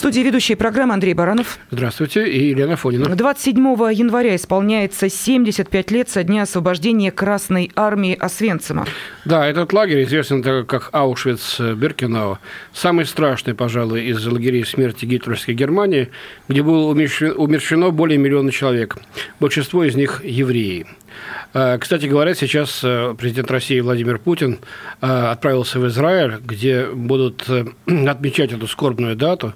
студии ведущие программы Андрей Баранов. Здравствуйте, и Елена Фонина. 27 января исполняется 75 лет со дня освобождения Красной Армии Освенцима. Да, этот лагерь известен как Аушвиц-Биркенау. Самый страшный, пожалуй, из лагерей смерти гитлеровской Германии, где было умерщено более миллиона человек. Большинство из них евреи. Э, кстати говоря, сейчас э, президент России Владимир Путин э, отправился в Израиль, где будут отмечать эту скорбную дату.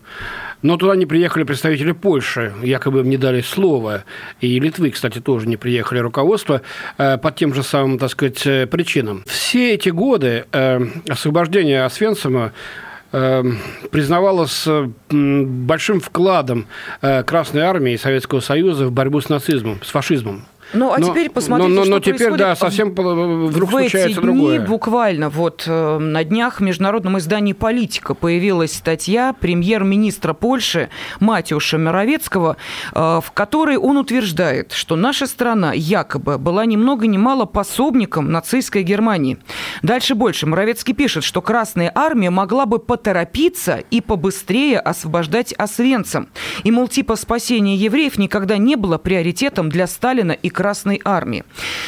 Но туда не приехали представители Польши, якобы им не дали слова. И Литвы, кстати, тоже не приехали руководство по тем же самым, так сказать, причинам. Все эти годы освобождения Освенцима признавалось большим вкладом Красной Армии и Советского Союза в борьбу с нацизмом, с фашизмом. Ну, а но, теперь посмотрите, но, но, что но теперь, происходит. да, совсем вдруг в случается эти дни, другое. буквально вот э, на днях в международном издании «Политика» появилась статья премьер-министра Польши Матюша Моровецкого, э, в которой он утверждает, что наша страна якобы была ни много ни мало пособником нацистской Германии. Дальше больше. Моровецкий пишет, что Красная Армия могла бы поторопиться и побыстрее освобождать Освенцим. И, мол, типа спасения евреев никогда не было приоритетом для Сталина и Красной Армии.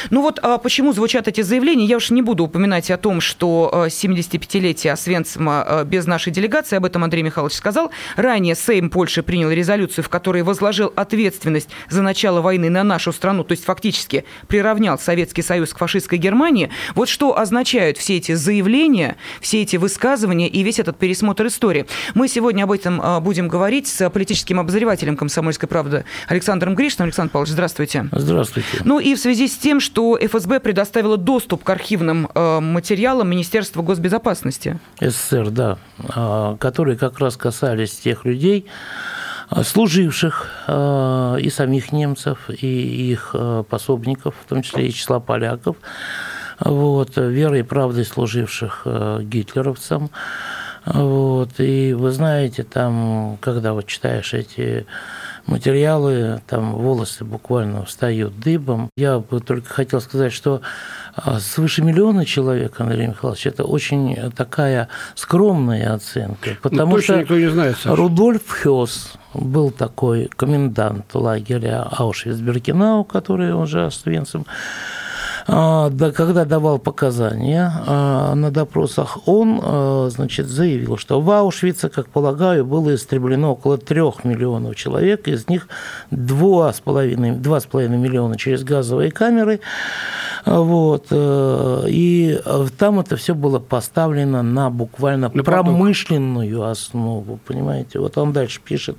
Ну вот а почему звучат эти заявления, я уж не буду упоминать о том, что 75-летие э, Освенцима э, без нашей делегации, об этом Андрей Михайлович сказал. Ранее Сейм Польши принял резолюцию, в которой возложил ответственность за начало войны на нашу страну, то есть фактически приравнял Советский Союз к фашистской Германии. Вот что означают все эти заявления, все эти высказывания и весь этот пересмотр истории. Мы сегодня об этом э, будем говорить с политическим обозревателем «Комсомольской правды» Александром Гришным. Александр Павлович, здравствуйте. Здравствуйте. Здравствуйте. Ну и в связи с тем, что ФСБ предоставила доступ к архивным э, материалам Министерства госбезопасности. СССР, да, э, которые как раз касались тех людей, э, служивших э, и самих немцев, и их пособников, в том числе и числа поляков, вот, верой и правдой служивших гитлеровцам. Вот, и вы знаете, там, когда вот читаешь эти материалы, там волосы буквально встают дыбом. Я бы только хотел сказать, что а, свыше миллиона человек, Андрей Михайлович, это очень такая скромная оценка. Ну, потому ну, что никто не знает, Саша. Рудольф Хёс был такой комендант лагеря Аушвиц-Биркенау, который уже Освенцим, а, да, когда давал показания а, на допросах, он а, значит, заявил, что в Аушвице, как полагаю, было истреблено около трех миллионов человек, из них 2,5, 2,5 миллиона через газовые камеры. Вот. Э, и там это все было поставлено на буквально на промышленную основу, понимаете? Вот он дальше пишет.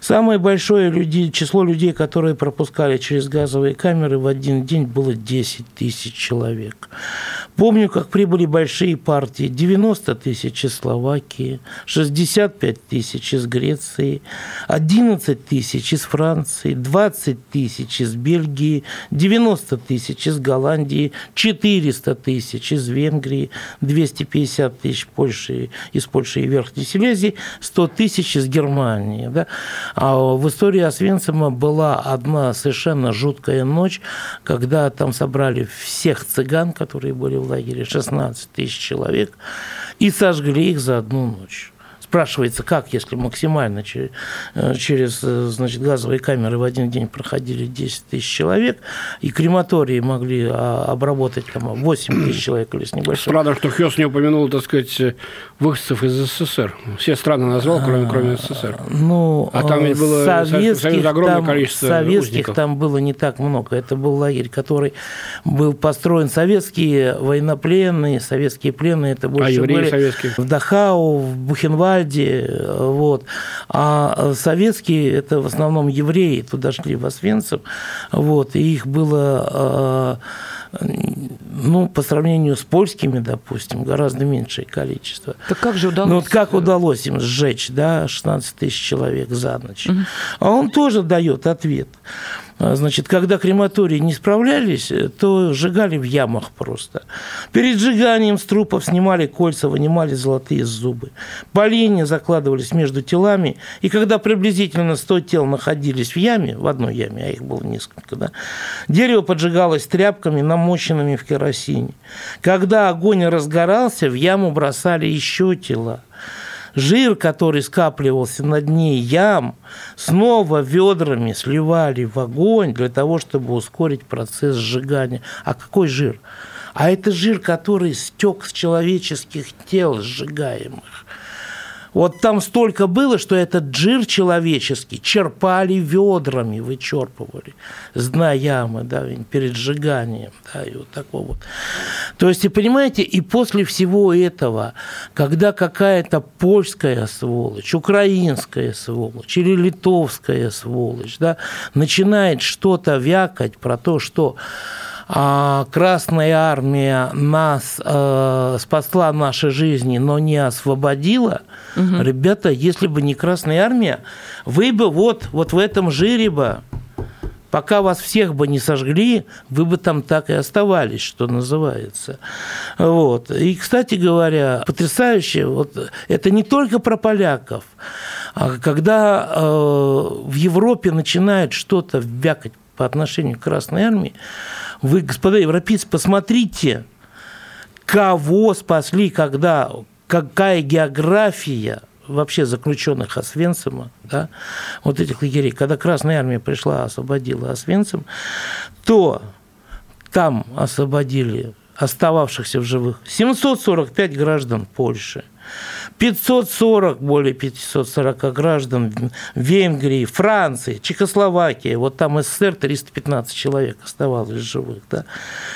Самое большое люди, число людей, которые пропускали через газовые камеры в один день было 10 тысяч человек. Помню, как прибыли большие партии. 90 тысяч из Словакии, 65 тысяч из Греции, 11 тысяч из Франции, 20 тысяч из Бельгии, 90 тысяч из Голландии, 400 тысяч из Венгрии, 250 тысяч Польши, из Польши и Верхней Силезии, 100 тысяч из Германии. Да? А в истории Освенцима была одна совершенно жуткая ночь, когда там собрали всех цыган, которые были в лагере, 16 тысяч человек, и сожгли их за одну ночь. Спрашивается, как, если максимально через, э, через э, значит, газовые камеры в один день проходили 10 тысяч человек, и крематории могли а, обработать там, 8 тысяч человек или с небольшим. Странно, что Хёс не упомянул, так сказать, выходцев из СССР. Все страны назвал, кроме, кроме СССР. Ну, а там ведь было советских, огромное там, количество Советских узников. там было не так много. Это был лагерь, который был построен советские военнопленные, советские пленные. Это больше а евреи были советские? в Дахау, в Бухенвальде, Вальде, вот. А советские – это в основном евреи, туда шли в Освенцим, вот, и их было а, ну, по сравнению с польскими, допустим, гораздо меньшее количество. Так как же удалось? Ну, вот как удалось им сжечь, да, 16 тысяч человек за ночь? Угу. А он тоже дает ответ. А, значит, когда крематории не справлялись, то сжигали в ямах просто. Перед сжиганием с трупов снимали кольца, вынимали золотые зубы. Поленья закладывались между телами, и когда приблизительно 100 тел находились в яме, в одной яме, а их было несколько, да, дерево поджигалось тряпками, намоченными в керосине. Когда огонь разгорался, в яму бросали еще тела жир, который скапливался на дне ям, снова ведрами сливали в огонь для того, чтобы ускорить процесс сжигания. А какой жир? А это жир, который стек с человеческих тел сжигаемых. Вот там столько было, что этот жир человеческий черпали ведрами, вычерпывали с дна ямы, да, перед сжиганием, да, и вот такого вот. То есть, и понимаете, и после всего этого, когда какая-то польская сволочь, украинская сволочь или литовская сволочь, да, начинает что-то вякать про то, что Красная армия нас э, спасла наши жизни, но не освободила. Угу. Ребята, если бы не Красная армия, вы бы вот, вот в этом жире бы Пока вас всех бы не сожгли, вы бы там так и оставались, что называется. Вот. И, кстати говоря, потрясающе, вот, это не только про поляков. А когда э, в Европе начинает что-то вякать по отношению к Красной Армии, вы, господа европейцы, посмотрите, кого спасли, когда, какая география вообще заключенных Освенцима, да, вот этих лагерей, когда Красная Армия пришла, освободила Освенцим, то там освободили остававшихся в живых 745 граждан Польши – 540, более 540 граждан Венгрии, Франции, Чехословакии, вот там СССР 315 человек оставалось живых, да.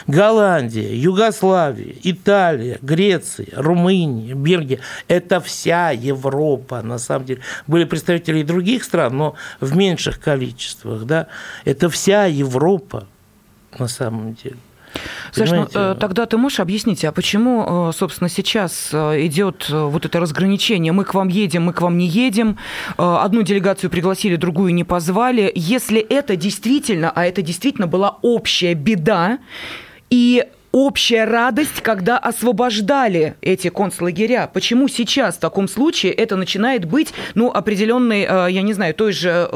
Голландия, Югославия, Италия, Греция, Румыния, Бельгия – это вся Европа, на самом деле. Были представители и других стран, но в меньших количествах, да. Это вся Европа на самом деле. Саш, ну, э, тогда ты можешь объяснить, а почему, э, собственно, сейчас э, идет вот это разграничение? Мы к вам едем, мы к вам не едем. Одну делегацию пригласили, другую не позвали. Если это действительно, а это действительно была общая беда, и общая радость, когда освобождали эти концлагеря. Почему сейчас в таком случае это начинает быть, ну, определенной, я не знаю, той же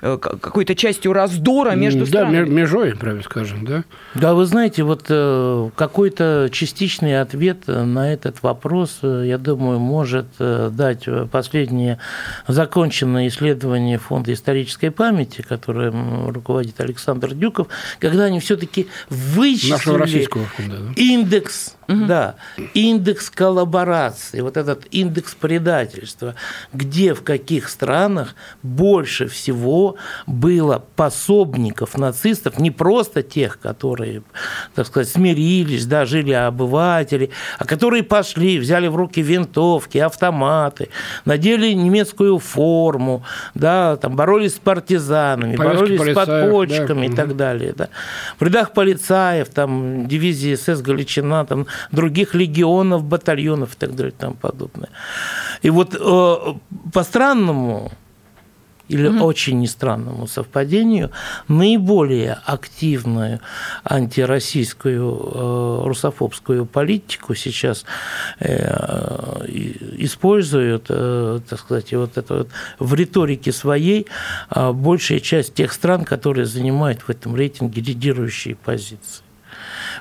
какой-то частью раздора между да, странами. Да, межой, правильно скажем, да. Да, вы знаете, вот э, какой-то частичный ответ на этот вопрос, э, я думаю, может дать последнее законченное исследование Фонда исторической памяти, которым руководит Александр Дюков, когда они все-таки вычислили фонда, да? индекс Угу. Да, индекс коллаборации, вот этот индекс предательства, где в каких странах больше всего было пособников нацистов, не просто тех, которые, так сказать, смирились, да, жили обыватели, а которые пошли, взяли в руки винтовки, автоматы, надели немецкую форму, да, там боролись с партизанами, Повестки боролись с подпольщиками да. и так далее. Да. В рядах полицаев, там, дивизии СС Галичина, там, других легионов, батальонов и так далее и тому подобное. И вот э, по странному или угу. очень нестранному совпадению, наиболее активную антироссийскую э, русофобскую политику сейчас э, используют, э, так сказать, вот это вот в риторике своей э, большая часть тех стран, которые занимают в этом рейтинге лидирующие позиции.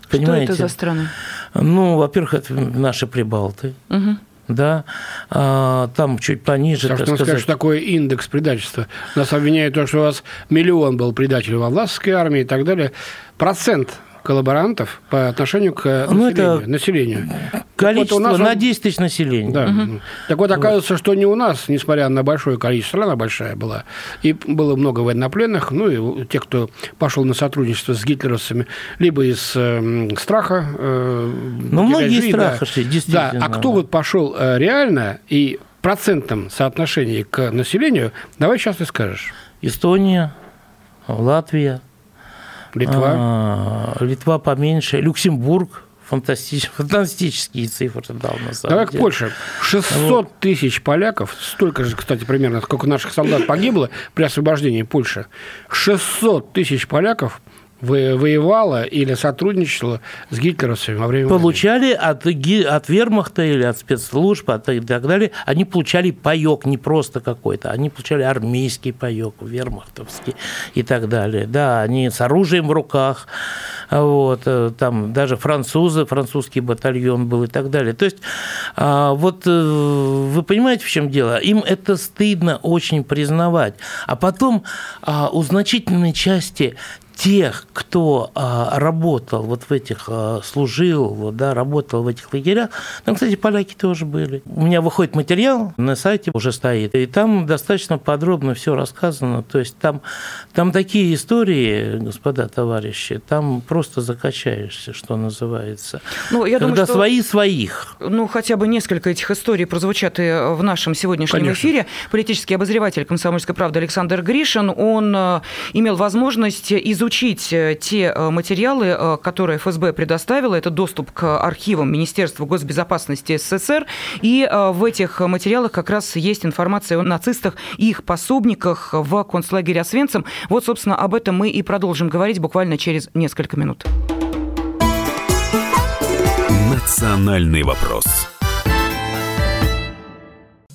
Понимаете? Что это за страны? Ну, во-первых, это наши прибалты. Угу да, а, там чуть пониже. Так, так сказать. сказать, что такое индекс предательства. Нас обвиняют то, что у вас миллион был предателей во властской армии и так далее. Процент коллаборантов по отношению к ну, населению. Это населению. Количество вот у нас на 10 тысяч населения. Да. Угу. Так вот, оказывается, вот. что не у нас, несмотря на большое количество, страна большая была, и было много военнопленных, ну и те, кто пошел на сотрудничество с гитлеровцами, либо из э, страха. Э, ну, многие из страха, да. действительно. Да, а кто вот пошел э, реально и в процентном соотношении к населению, давай сейчас ты скажешь. Эстония, Латвия, Литва. А, Литва поменьше, Люксембург фантастич... фантастические цифры дал на самом Давай деле. к Польше. 600 тысяч поляков, столько же, кстати, примерно, сколько наших солдат погибло при освобождении Польши. 600 тысяч поляков воевала или сотрудничала с гитлеровцами во время Получали от, от вермахта или от спецслужб от, и так далее, они получали паек, не просто какой-то, они получали армейский паек, вермахтовский и так далее. Да, они с оружием в руках, вот, э, там даже французы, французский батальон был и так далее. То есть, а, вот э, вы понимаете, в чем дело? Им это стыдно очень признавать. А потом а, у значительной части тех, кто а, работал вот в этих, а, служил, вот, да, работал в этих лагерях, там, кстати, поляки тоже были. У меня выходит материал, на сайте уже стоит, и там достаточно подробно все рассказано, то есть там, там такие истории, господа товарищи, там просто закачаешься, что называется. Ну, я Когда думаю, что... свои своих. Ну, хотя бы несколько этих историй прозвучат и в нашем сегодняшнем Конечно. эфире. Политический обозреватель «Комсомольской правды» Александр Гришин, он э, имел возможность изучить изучить э, те э, материалы, э, которые ФСБ предоставила. Это доступ к архивам Министерства госбезопасности СССР. И в этих материалах как раз есть информация о нацистах и их пособниках в концлагере Освенцим. Вот, собственно, об этом мы и продолжим говорить буквально через несколько минут. Национальный вопрос.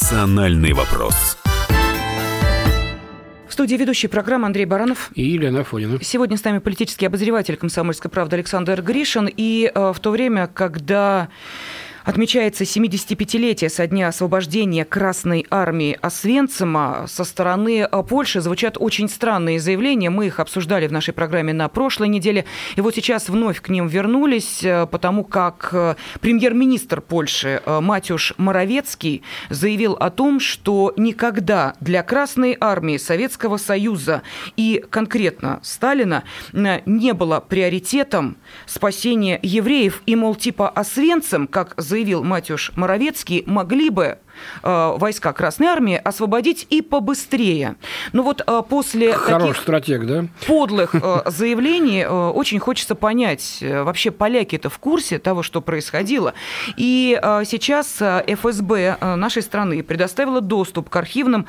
Национальный вопрос. В студии ведущий программы Андрей Баранов. И Елена Афонина. Сегодня с нами политический обозреватель «Комсомольской правды» Александр Гришин. И э, в то время, когда Отмечается 75-летие со дня освобождения Красной Армии Освенцима. Со стороны э, Польши звучат очень странные заявления. Мы их обсуждали в нашей программе на прошлой неделе. И вот сейчас вновь к ним вернулись, э, потому как э, премьер-министр Польши Матюш Моровецкий заявил о том, что никогда для Красной Армии Советского Союза и конкретно Сталина не было приоритетом спасение евреев. И, мол, типа Освенцим, как заявил заявил Матюш Моровецкий, могли бы Э, войска Красной Армии освободить и побыстрее. Но вот э, после Хороший таких стратег, да? подлых э, заявлений очень хочется понять, вообще поляки-то в курсе того, что происходило. И сейчас ФСБ нашей страны предоставила доступ к архивным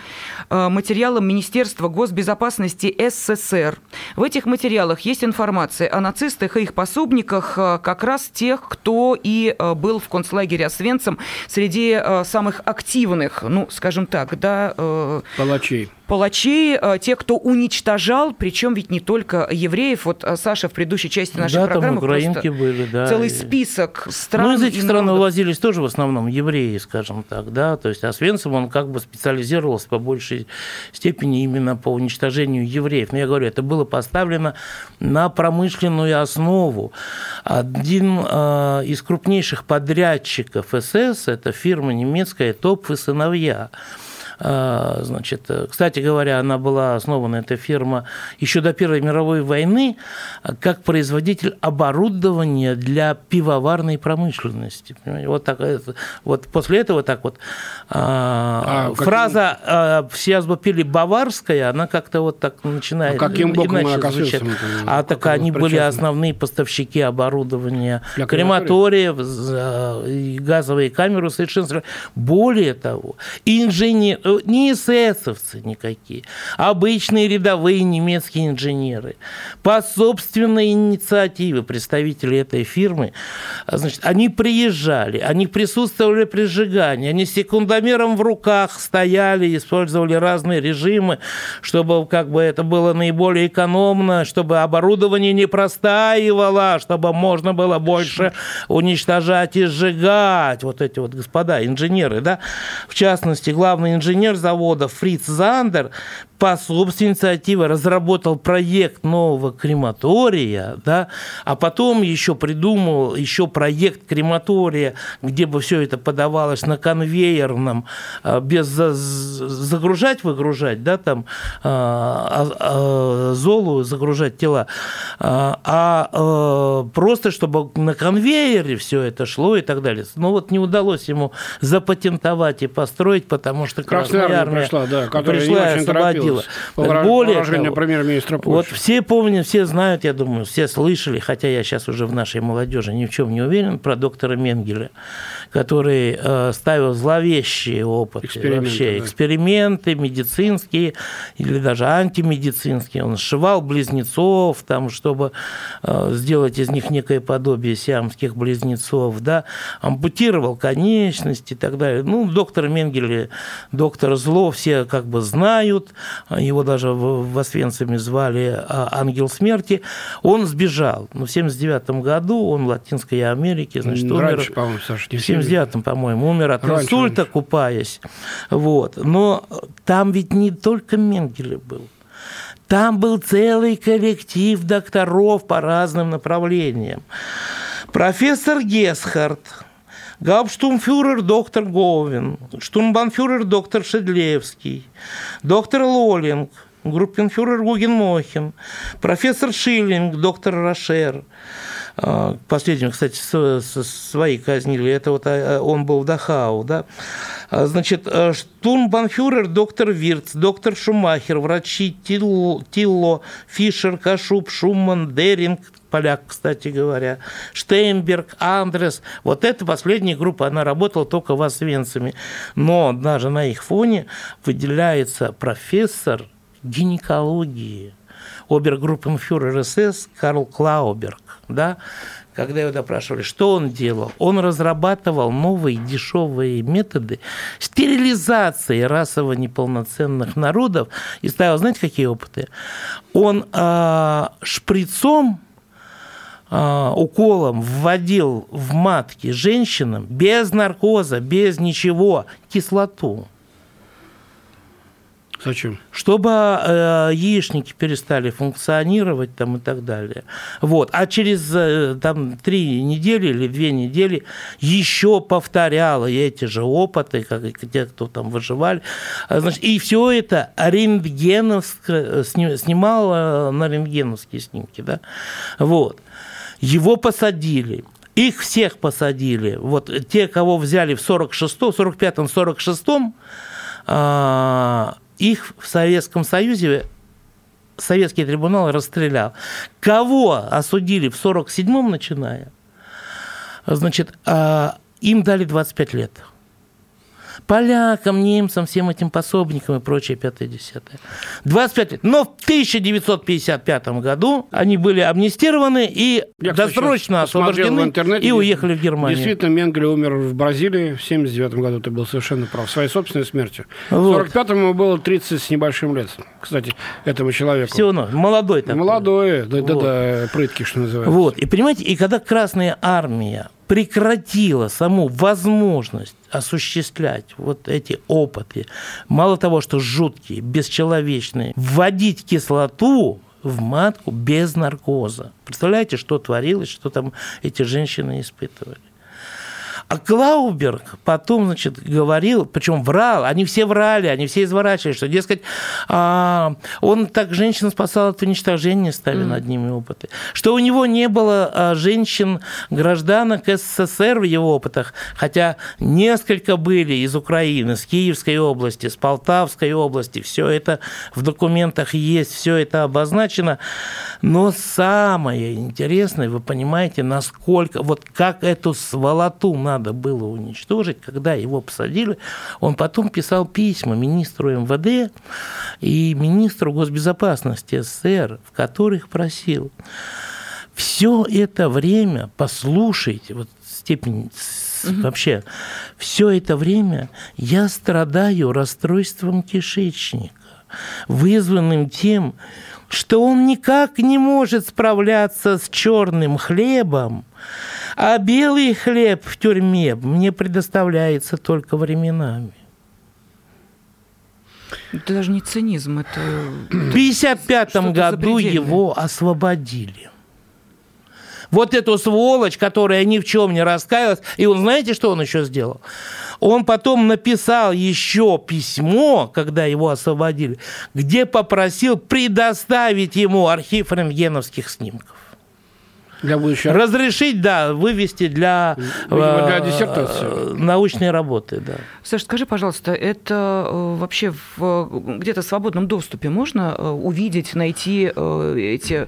материалам Министерства госбезопасности СССР. В этих материалах есть информация о нацистах и их пособниках, как раз тех, кто и был в концлагере Освенцим среди самых активных активных, ну, скажем так, да... Э, Палачей палачей, э, тех, кто уничтожал, причем ведь не только евреев. Вот э, Саша в предыдущей части нашей да, программы там украинки были, да. целый список стран. Ну, из этих стран вывозились тоже в основном евреи, скажем так, да. То есть Освенцим, он как бы специализировался по большей степени именно по уничтожению евреев. Но я говорю, это было поставлено на промышленную основу. Один э, из крупнейших подрядчиков СС, это фирма немецкая «Топф и сыновья». А, значит, кстати говоря, она была основана, эта фирма, еще до Первой мировой войны, как производитель оборудования для пивоварной промышленности. Вот, так, вот после этого так вот а, а, фраза каким... «все пили баварская», она как-то вот так начинает а каким боком иначе звучать. А так они были основные поставщики оборудования крематориев, газовые камеры совершенно. Более того, инженер не эсэсовцы никакие, а обычные рядовые немецкие инженеры. По собственной инициативе представители этой фирмы, значит, они приезжали, они присутствовали при сжигании, они секундомером в руках стояли, использовали разные режимы, чтобы как бы это было наиболее экономно, чтобы оборудование не простаивало, чтобы можно было больше уничтожать и сжигать. Вот эти вот господа инженеры, да, в частности, главный инженер завода Фриц Зандер по собственной инициативе разработал проект нового крематория, да, а потом еще придумал еще проект крематория, где бы все это подавалось на конвейерном, а, без загружать, выгружать, да, там а, а, золу загружать тела, а просто чтобы на конвейере все это шло и так далее. Но вот не удалось ему запатентовать и построить, потому что Красная, Красная армия пришла, да, пришла и освободила. По Более того, премьер-министра Польши. Вот все помнят, все знают, я думаю, все слышали, хотя я сейчас уже в нашей молодежи ни в чем не уверен, про доктора Менгеля, который э, ставил зловещие опыты, эксперименты, вообще да. эксперименты медицинские или даже антимедицинские. Он сшивал близнецов, там, чтобы э, сделать из них некое подобие сиамских близнецов, да, ампутировал конечности и так далее. Ну, доктор Менгеле, доктор зло все как бы знают, его даже в Освенциме звали а, «Ангел смерти», он сбежал. Но в 79 году он в Латинской Америке, значит, Раньше, умер... по-моему, Саша, в 79 по-моему, умер от раньше, инсульта, раньше. купаясь. Вот. Но там ведь не только Менгеле был. Там был целый коллектив докторов по разным направлениям. Профессор Гесхард, Гауптштумфюрер доктор Говин, штурмбанфюрер доктор Шедлевский, доктор Лолинг, группенфюрер Гугенмохин, профессор Шиллинг, доктор Рошер. А, последнего, кстати, свои казнили. Это вот а, он был в Дахау, да. А, значит, штурмбанфюрер доктор Вирц, доктор Шумахер, врачи Тилло, Тилло Фишер, Кашуб, Шуман, Деринг, поляк, кстати говоря, Штейнберг, Андрес. Вот эта последняя группа, она работала только в Освенциме. Но даже на их фоне выделяется профессор гинекологии, обергруппенфюрер СС Карл Клауберг, да, когда его допрашивали, что он делал? Он разрабатывал новые дешевые методы стерилизации расово неполноценных народов и ставил, знаете, какие опыты? Он э, шприцом а, уколом вводил в матки женщинам без наркоза, без ничего кислоту. Зачем? Чтобы э, яичники перестали функционировать там и так далее. Вот. А через э, там, три недели или две недели еще повторяла эти же опыты, как и те, кто там выживали. Значит, и все это рентгеновско, снимал на рентгеновские снимки. Да? Вот. Его посадили. Их всех посадили. Вот те, кого взяли в 46-м, 45-м, 46-м, их в Советском Союзе советский трибунал расстрелял. Кого осудили в 47-м, начиная, значит, а, им дали 25 лет полякам, немцам, всем этим пособникам и прочее, пятое, десятое. 25 лет. Но в 1955 году они были амнистированы и Я, досрочно освобождены и уехали в Германию. Действительно, Менгеле умер в Бразилии в 79 году, ты был совершенно прав, своей собственной смертью. Вот. В 45-м ему было 30 с небольшим лет, кстати, этому человеку. Все равно, молодой такой. Молодой, да-да-да, вот. прытки, что называется. Вот, и понимаете, и когда Красная Армия прекратила саму возможность осуществлять вот эти опыты, мало того, что жуткие, бесчеловечные, вводить кислоту в матку без наркоза. Представляете, что творилось, что там эти женщины испытывали? А Клауберг потом, значит, говорил, причем врал, они все врали, они все изворачивали, что, дескать, а, он так женщин спасал от уничтожения, ставя mm. над ними опыты. Что у него не было а, женщин-гражданок СССР в его опытах, хотя несколько были из Украины, с Киевской области, с Полтавской области, все это в документах есть, все это обозначено. Но самое интересное, вы понимаете, насколько, вот как эту сволоту надо было уничтожить, когда его посадили, он потом писал письма министру МВД и министру госбезопасности СССР, в которых просил все это время, послушайте, вот степень угу. вообще, все это время я страдаю расстройством кишечника, вызванным тем, что он никак не может справляться с черным хлебом, а белый хлеб в тюрьме мне предоставляется только временами. Это даже не цинизм, это... В 1955 году его освободили. Вот эту сволочь, которая ни в чем не раскаялась. И он, знаете, что он еще сделал? Он потом написал еще письмо, когда его освободили, где попросил предоставить ему архив рентгеновских снимков. Для будущего. Разрешить, да, вывести для, Видимо, для э, диссертации. научной работы, да. Саша, скажи, пожалуйста, это э, вообще в где-то в свободном доступе можно э, увидеть, найти эти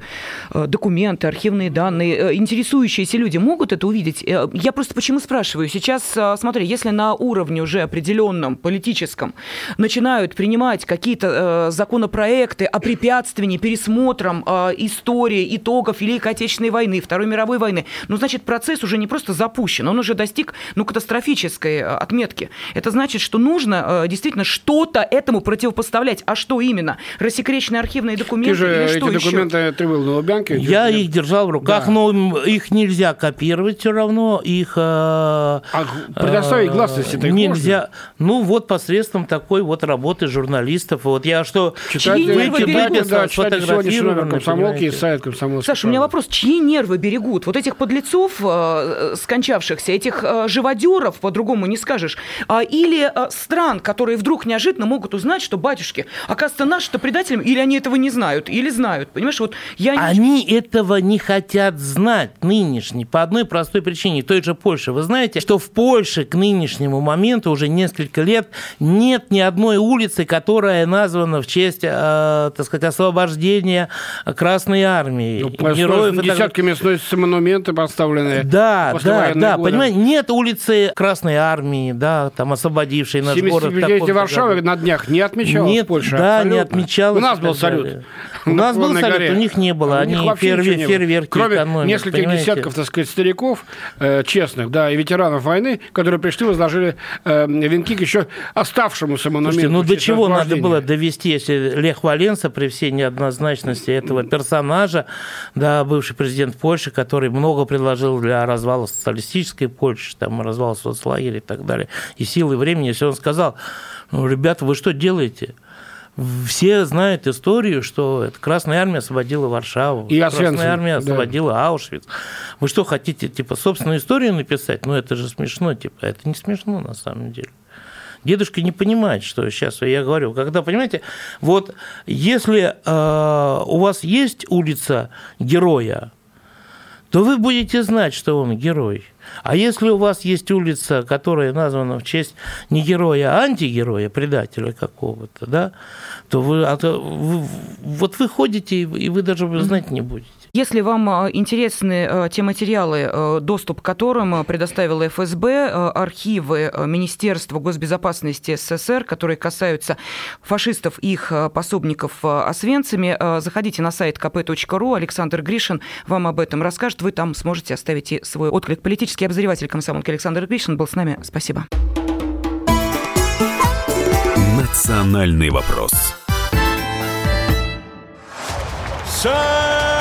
документы, архивные данные? Интересующиеся люди могут это увидеть? Я просто почему спрашиваю? Сейчас, смотри, если на уровне уже определенном, политическом, начинают принимать какие-то законопроекты о препятствовании пересмотром истории, итогов Великой Отечественной войны, Второй мировой войны. Ну, значит, процесс уже не просто запущен, он уже достиг ну, катастрофической э, отметки. Это значит, что нужно э, действительно что-то этому противопоставлять. А что именно? Рассекреченные архивные документы ты же или что эти еще? документы ты был на Лубянке? Я их держал в руках, да. но их нельзя копировать все равно. Их, э, а предоставить гласности э, нельзя. Ну, вот посредством такой вот работы журналистов. Вот я что... Читать, читать, да, читать сегодняшний номер комсомолки и сайт комсомолки. Саша, у меня вопрос. Чьи нервы нервы берегут. Вот этих подлецов, э, скончавшихся, этих э, живодеров, по-другому не скажешь, а, или э, стран, которые вдруг неожиданно могут узнать, что батюшки, оказывается, наши-то предателями, или они этого не знают, или знают. Понимаешь, вот я... Они этого не хотят знать, нынешние, по одной простой причине, той же Польши. Вы знаете, что в Польше к нынешнему моменту уже несколько лет нет ни одной улицы, которая названа в честь, э, так сказать, освобождения Красной Армии. Ну, Героев десятки мест сносятся монументы поставленные. Да, да, да. Года. Понимаете, нет улицы Красной Армии, да, там освободившей наш город. 75 Варшавы на днях не отмечалось нет, в Польше. Да, абсолютно. не отмечалось. У нас был салют. У нас был салют, у них не было. Они фейерверки, фейерверки Кроме экономят, нескольких понимаете? десятков, так сказать, стариков, э, честных, да, и ветеранов войны, которые пришли, возложили э, венки к еще оставшемуся монументу. Слушайте, ну до чего надо было довести, если Лех Валенса при всей неоднозначности этого персонажа, да, бывший президент Польши, который много предложил для развала социалистической Польши, там, развала соцлагеря и так далее, и силы времени, если он сказал, ну, ребята, вы что делаете? все знают историю, что Красная Армия освободила Варшаву, и Красная Армия освободила да. Аушвиц. Вы что хотите, типа, собственную историю написать? Ну, это же смешно, типа, это не смешно на самом деле. Дедушка не понимает, что сейчас я говорю. Когда, понимаете, вот если э, у вас есть улица героя, то вы будете знать, что он герой. А если у вас есть улица, которая названа в честь не героя, а антигероя, предателя какого-то, да, то вы, а то вы вот вы ходите, и вы даже знать не будете. Если вам а, интересны а, те материалы, а, доступ к которым предоставила ФСБ, архивы Министерства госбезопасности СССР, которые касаются фашистов и их пособников освенцами, заходите на сайт kp.ru. Александр Гришин вам об этом расскажет. Вы там сможете оставить и свой отклик. Политический обозреватель комсомолки Александр Гришин был с нами. Спасибо. Национальный вопрос. Самые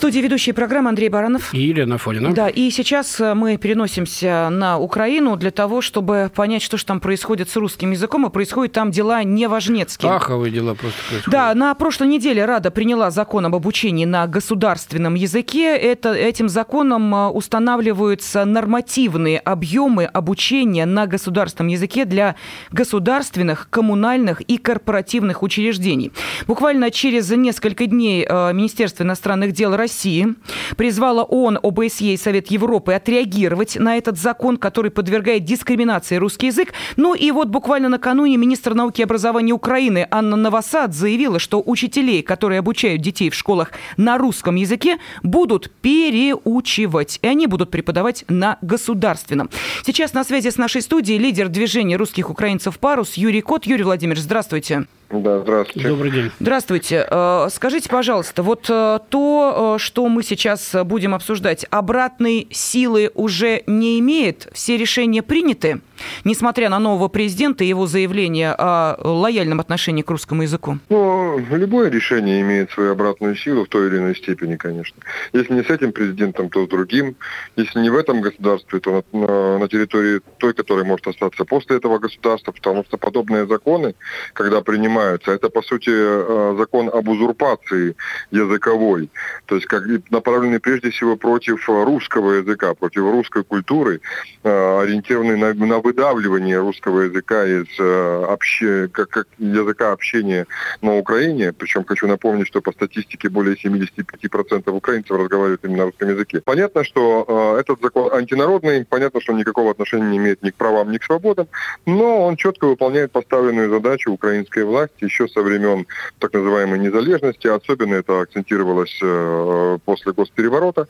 Студии ведущие программы Андрей Баранов. И Елена Фонина. Да, и сейчас э, мы переносимся на Украину для того, чтобы понять, что же там происходит с русским языком, и происходят там дела неважнецкие. Аховые дела просто происходят. Да, на прошлой неделе Рада приняла закон об обучении на государственном языке. Это, этим законом э, устанавливаются нормативные объемы обучения на государственном языке для государственных, коммунальных и корпоративных учреждений. Буквально через несколько дней э, Министерство иностранных дел России России призвала ООН, ОБСЕ и Совет Европы отреагировать на этот закон, который подвергает дискриминации русский язык. Ну и вот буквально накануне министр науки и образования Украины Анна Новосад заявила, что учителей, которые обучают детей в школах на русском языке, будут переучивать. И они будут преподавать на государственном. Сейчас на связи с нашей студией лидер движения русских украинцев «Парус» Юрий Кот. Юрий Владимирович, здравствуйте. Да, здравствуйте. Добрый день. Здравствуйте. Э, скажите, пожалуйста, вот э, то, э, что мы сейчас будем обсуждать, обратной силы уже не имеет? Все решения приняты, несмотря на нового президента и его заявление о лояльном отношении к русскому языку? Ну, любое решение имеет свою обратную силу в той или иной степени, конечно. Если не с этим президентом, то с другим. Если не в этом государстве, то на, на, территории той, которая может остаться после этого государства, потому что подобные законы, когда принимают принимаются. Это, по сути, э, закон об узурпации языковой, то есть как направленный прежде всего против русского языка, против русской культуры, э, ориентированный на, на выдавливание русского языка из э, обще, как, как языка общения на Украине. Причем хочу напомнить, что по статистике более 75% украинцев разговаривают именно на русском языке. Понятно, что этот закон антинародный, понятно, что он никакого отношения не имеет ни к правам, ни к свободам, но он четко выполняет поставленную задачу украинской власти еще со времен так называемой незалежности. Особенно это акцентировалось э, после госпереворота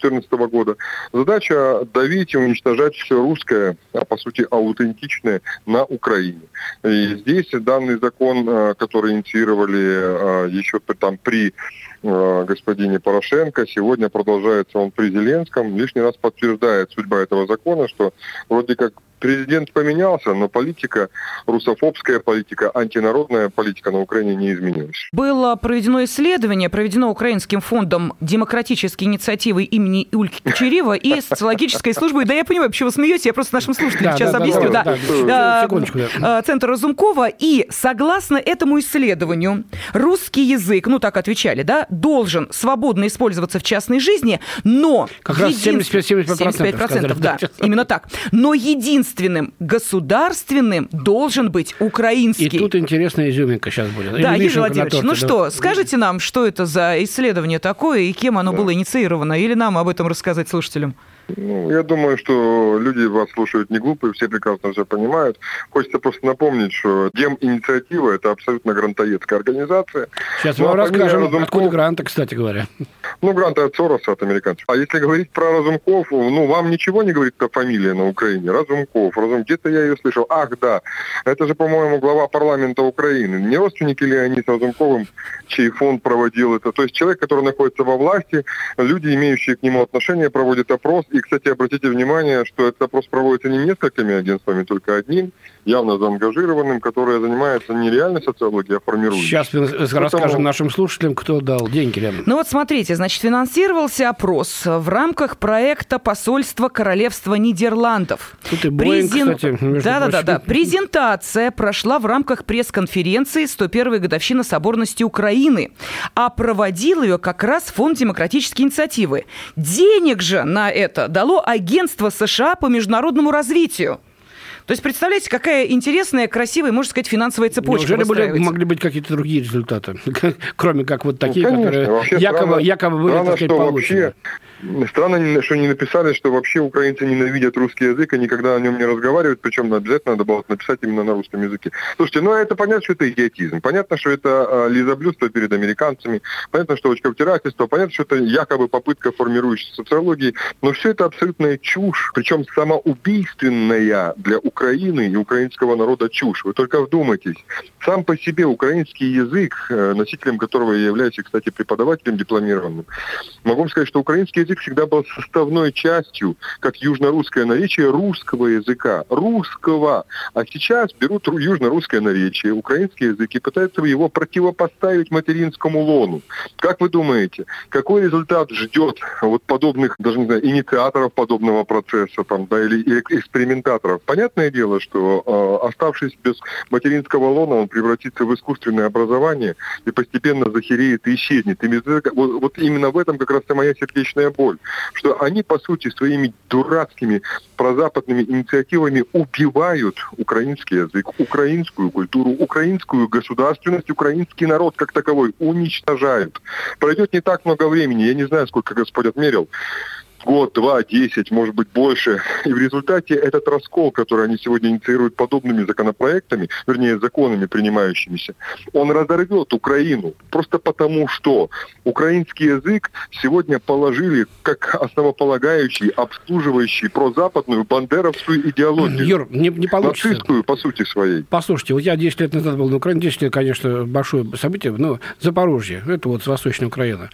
2014 года. Задача давить и уничтожать все русское, а по сути аутентичное на Украине. И здесь данный закон, э, который инициировали э, еще там при господине Порошенко. Сегодня продолжается он при Зеленском. Лишний раз подтверждает судьба этого закона, что вроде как президент поменялся, но политика, русофобская политика, антинародная политика на Украине не изменилась. Было проведено исследование, проведено Украинским фондом демократической инициативы имени Ульки Кучерева и социологической службой. Да я понимаю, почему вы смеетесь, я просто нашим слушателям сейчас да, объясню. Да, да. Да. Центр Разумкова. И согласно этому исследованию, русский язык, ну так отвечали, да, должен свободно использоваться в частной жизни, но... Как един... раз 75%, 75%, 75% да, именно так. Но единственное единственным государственным должен быть украинский. И тут интересная изюминка сейчас будет. Да, Юрий Владимирович, торте, ну да. что, скажите нам, что это за исследование такое и кем оно да. было инициировано, или нам об этом рассказать слушателям? Ну, я думаю, что люди вас слушают не глупые, все прекрасно все понимают. Хочется просто напомнить, что Дем-инициатива – это абсолютно грантоедская организация. Сейчас мы ну, вам а расскажем, Разумков... откуда гранты, кстати говоря. Ну, гранты от Сороса, от американцев. А если говорить про Разумков, ну, вам ничего не говорит эта фамилия на Украине? Разумков, Разум... где-то я ее слышал. Ах, да, это же, по-моему, глава парламента Украины. Не родственники ли они с Разумковым, чей фонд проводил это? То есть человек, который находится во власти, люди, имеющие к нему отношение, проводят опрос, и, кстати, обратите внимание, что этот опрос проводится не несколькими агентствами, только одним, явно заангажированным, которое занимается не реальной социологией, а формирующей. Сейчас мы Поэтому... расскажем нашим слушателям, кто дал деньги. Лен. Ну вот смотрите, значит, финансировался опрос в рамках проекта посольства Королевства Нидерландов. Тут и Боинг, Презен... кстати, Да-да-да. да. Презентация прошла в рамках пресс-конференции 101-й годовщины соборности Украины, а проводил ее как раз Фонд демократической инициативы. Денег же на это дало агентство США по международному развитию. То есть, представляете, какая интересная, красивая, можно сказать, финансовая цепочка Неужели были, могли быть какие-то другие результаты, кроме как вот такие, ну, которые якобы, странно, якобы были, странно, так сказать, получены? Вообще Странно, что не написали, что вообще украинцы ненавидят русский язык и никогда о нем не разговаривают, причем обязательно надо было написать именно на русском языке. Слушайте, ну это понятно, что это идиотизм. Понятно, что это э, лизоблюдство перед американцами. Понятно, что очковтирательство. Понятно, что это якобы попытка формирующей социологии. Но все это абсолютная чушь. Причем самоубийственная для Украины и украинского народа чушь. Вы только вдумайтесь. Сам по себе украинский язык, э, носителем которого я являюсь, кстати, преподавателем дипломированным, могу вам сказать, что украинский язык язык всегда был составной частью, как южно-русское наречие русского языка. Русского. А сейчас берут южно-русское наречие, украинский язык и пытаются его противопоставить материнскому лону. Как вы думаете, какой результат ждет вот подобных, даже не знаю, инициаторов подобного процесса там, да, или экспериментаторов? Понятное дело, что э, оставшись без материнского лона, он превратится в искусственное образование и постепенно захереет и исчезнет. И вот, вот именно в этом как раз и моя сердечная боль, что они, по сути, своими дурацкими прозападными инициативами убивают украинский язык, украинскую культуру, украинскую государственность, украинский народ как таковой уничтожают. Пройдет не так много времени, я не знаю, сколько Господь отмерил, год, два, десять, может быть, больше. И в результате этот раскол, который они сегодня инициируют подобными законопроектами, вернее, законами принимающимися, он разорвет Украину. Просто потому, что украинский язык сегодня положили как основополагающий, обслуживающий прозападную бандеровскую идеологию. Юр, не, не получится. Нацистскую, по сути своей. Послушайте, вот я 10 лет назад был на Украине, 10 лет, конечно, большое событие, но Запорожье, это вот Восточная Украина.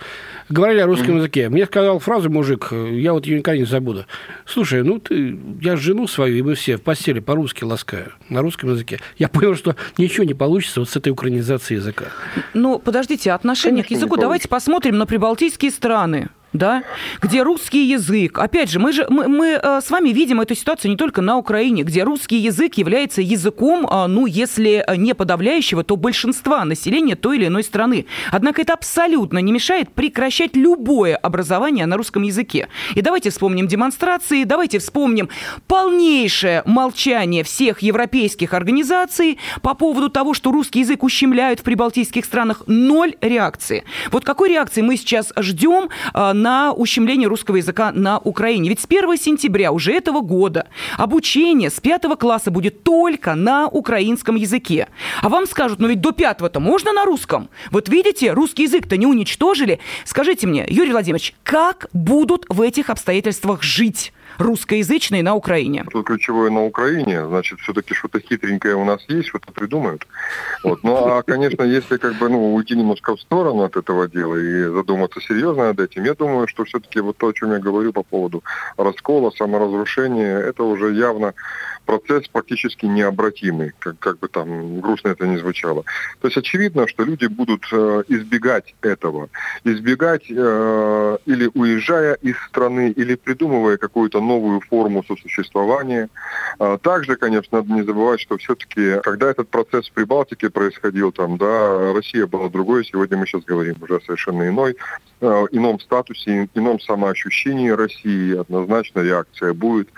Говорили о русском mm-hmm. языке. Мне сказал фразу мужик, я вот ее никогда не забуду. Слушай, ну ты, я жену свою, и мы все в постели по-русски ласкаю, на русском языке. Я понял, что ничего не получится вот с этой украинизацией языка. Ну, подождите, отношение Конечно, к языку давайте посмотрим на прибалтийские страны да, где русский язык, опять же, мы же мы, мы э, с вами видим эту ситуацию не только на Украине, где русский язык является языком, э, ну, если не подавляющего, то большинства населения той или иной страны. Однако это абсолютно не мешает прекращать любое образование на русском языке. И давайте вспомним демонстрации, давайте вспомним полнейшее молчание всех европейских организаций по поводу того, что русский язык ущемляют в прибалтийских странах. Ноль реакции. Вот какой реакции мы сейчас ждем э, на ущемление русского языка на Украине. Ведь с 1 сентября уже этого года обучение с 5 класса будет только на украинском языке. А вам скажут, ну ведь до 5-то можно на русском? Вот видите, русский язык-то не уничтожили. Скажите мне, Юрий Владимирович, как будут в этих обстоятельствах жить? Русскоязычные на Украине? Тут ключевое на Украине, значит, все-таки что-то хитренькое у нас есть, что-то придумают. Вот. Ну, а, конечно, если как бы, ну, уйти немножко в сторону от этого дела и задуматься серьезно над этим, я думаю, что все-таки вот то, о чем я говорю по поводу раскола, саморазрушения, это уже явно процесс практически необратимый, как, как бы там грустно это ни звучало. То есть очевидно, что люди будут э, избегать этого. Избегать э, или уезжая из страны, или придумывая какую-то новую форму сосуществования. Э, также, конечно, надо не забывать, что все-таки, когда этот процесс в Прибалтике происходил, там, да, Россия была другой, сегодня мы сейчас говорим уже совершенно иной, ином статусе, ином самоощущении России, однозначно реакция будет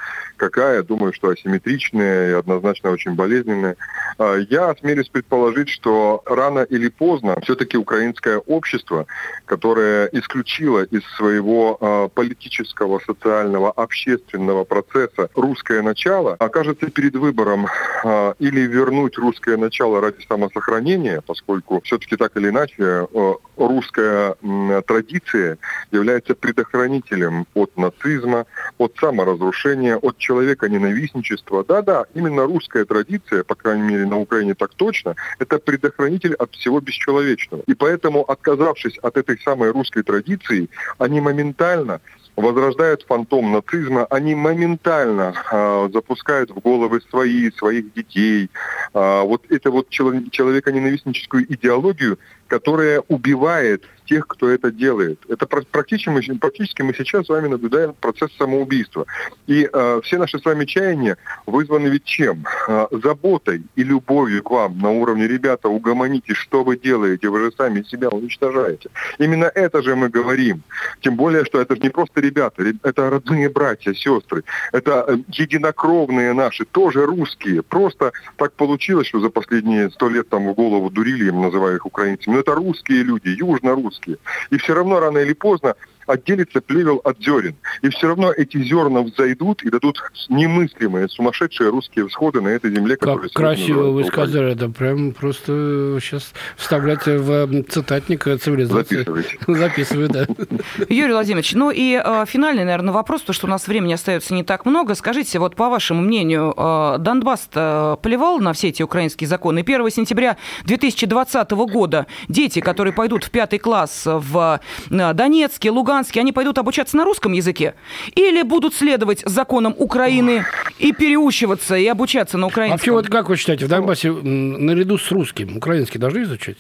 какая, думаю, что асимметричная и однозначно очень болезненная. А, я осмелюсь предположить, что рано или поздно все-таки украинское общество, которое исключило из своего а, политического, социального, общественного процесса русское начало, окажется перед выбором а, или вернуть русское начало ради самосохранения, поскольку все-таки так или иначе русская традиция является предохранителем от нацизма, от саморазрушения, от человека ненавистничества. Да-да, именно русская традиция, по крайней мере на Украине так точно, это предохранитель от всего бесчеловечного. И поэтому, отказавшись от этой самой русской традиции, они моментально возрождают фантом нацизма, они моментально э, запускают в головы свои, своих детей, э, вот это вот человеконенавистническую идеологию, которая убивает тех, кто это делает. Это практически мы, практически мы сейчас с вами наблюдаем процесс самоубийства. И э, все наши с вами чаяния вызваны ведь чем? Э, заботой и любовью к вам на уровне «ребята, угомонитесь, что вы делаете, вы же сами себя уничтожаете». Именно это же мы говорим. Тем более, что это же не просто ребята, это родные братья, сестры, это э, единокровные наши, тоже русские. Просто так получилось, что за последние сто лет там в голову дурили, я называю их украинцами, но это русские люди, южно-русские. И все равно рано или поздно отделится плевел от зерен. И все равно эти зерна взойдут и дадут немыслимые, сумасшедшие русские всходы на этой земле, как красиво вы сказали, это прям просто сейчас вставлять в цитатник цивилизации. Записывайте. Записываю, да. Юрий Владимирович, ну и э, финальный, наверное, вопрос, потому что у нас времени остается не так много. Скажите, вот по вашему мнению, э, Донбасс э, плевал на все эти украинские законы? 1 сентября 2020 года дети, которые пойдут в пятый класс в Донецке, Луганске, Луганске, они пойдут обучаться на русском языке? Или будут следовать законам Украины и переучиваться, и обучаться на украинском? Вообще, вот как вы считаете, в Донбассе наряду с русским украинский должны изучать?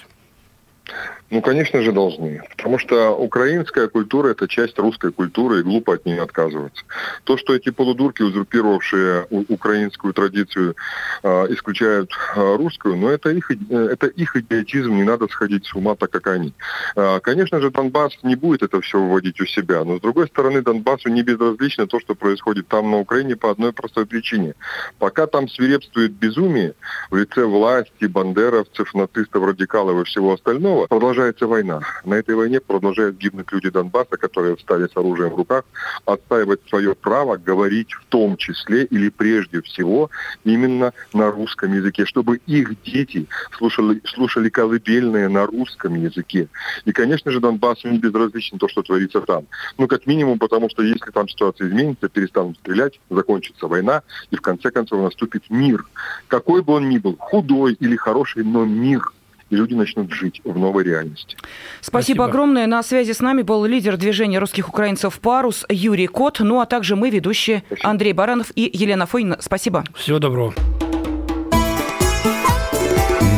Ну, конечно же, должны. Потому что украинская культура – это часть русской культуры, и глупо от нее отказываться. То, что эти полудурки, узурпировавшие украинскую традицию, э, исключают э, русскую, но это их, это их идиотизм, не надо сходить с ума так, как они. Э, конечно же, Донбасс не будет это все выводить у себя, но, с другой стороны, Донбассу не безразлично то, что происходит там на Украине по одной простой причине. Пока там свирепствует безумие в лице власти, бандеровцев, нацистов, радикалов и всего остального, продолжает продолжается война. На этой войне продолжают гибнуть люди Донбасса, которые встали с оружием в руках, отстаивать свое право говорить в том числе или прежде всего именно на русском языке, чтобы их дети слушали, слушали колыбельные на русском языке. И, конечно же, Донбассу не безразлично то, что творится там. Ну, как минимум, потому что если там ситуация изменится, перестанут стрелять, закончится война, и в конце концов наступит мир. Какой бы он ни был, худой или хороший, но мир – и люди начнут жить в новой реальности. Спасибо, Спасибо огромное. На связи с нами был лидер движения русских украинцев «Парус» Юрий Кот, ну а также мы, ведущие Спасибо. Андрей Баранов и Елена Фойна. Спасибо. Всего доброго.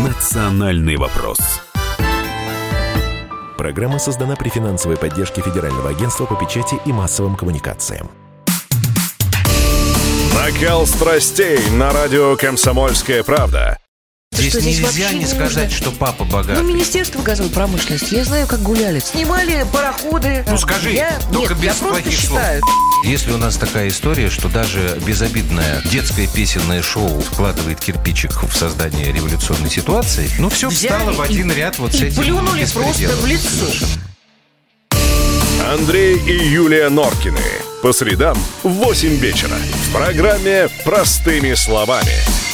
Национальный вопрос. Программа создана при финансовой поддержке Федерального агентства по печати и массовым коммуникациям. Накал страстей на радио «Комсомольская правда». Здесь, что здесь нельзя не сказать, что папа богатый. Ну, Министерство газовой промышленности, я знаю, как гуляли. Снимали пароходы. Ну, скажи, я... только Нет, без я плохих слов. Если у нас такая история, что даже безобидное детское песенное шоу вкладывает кирпичик в создание революционной ситуации, ну, все Взяли встало в один и, ряд вот и с этим плюнули просто в лицо. Андрей и Юлия Норкины. По средам в 8 вечера. В программе «Простыми словами».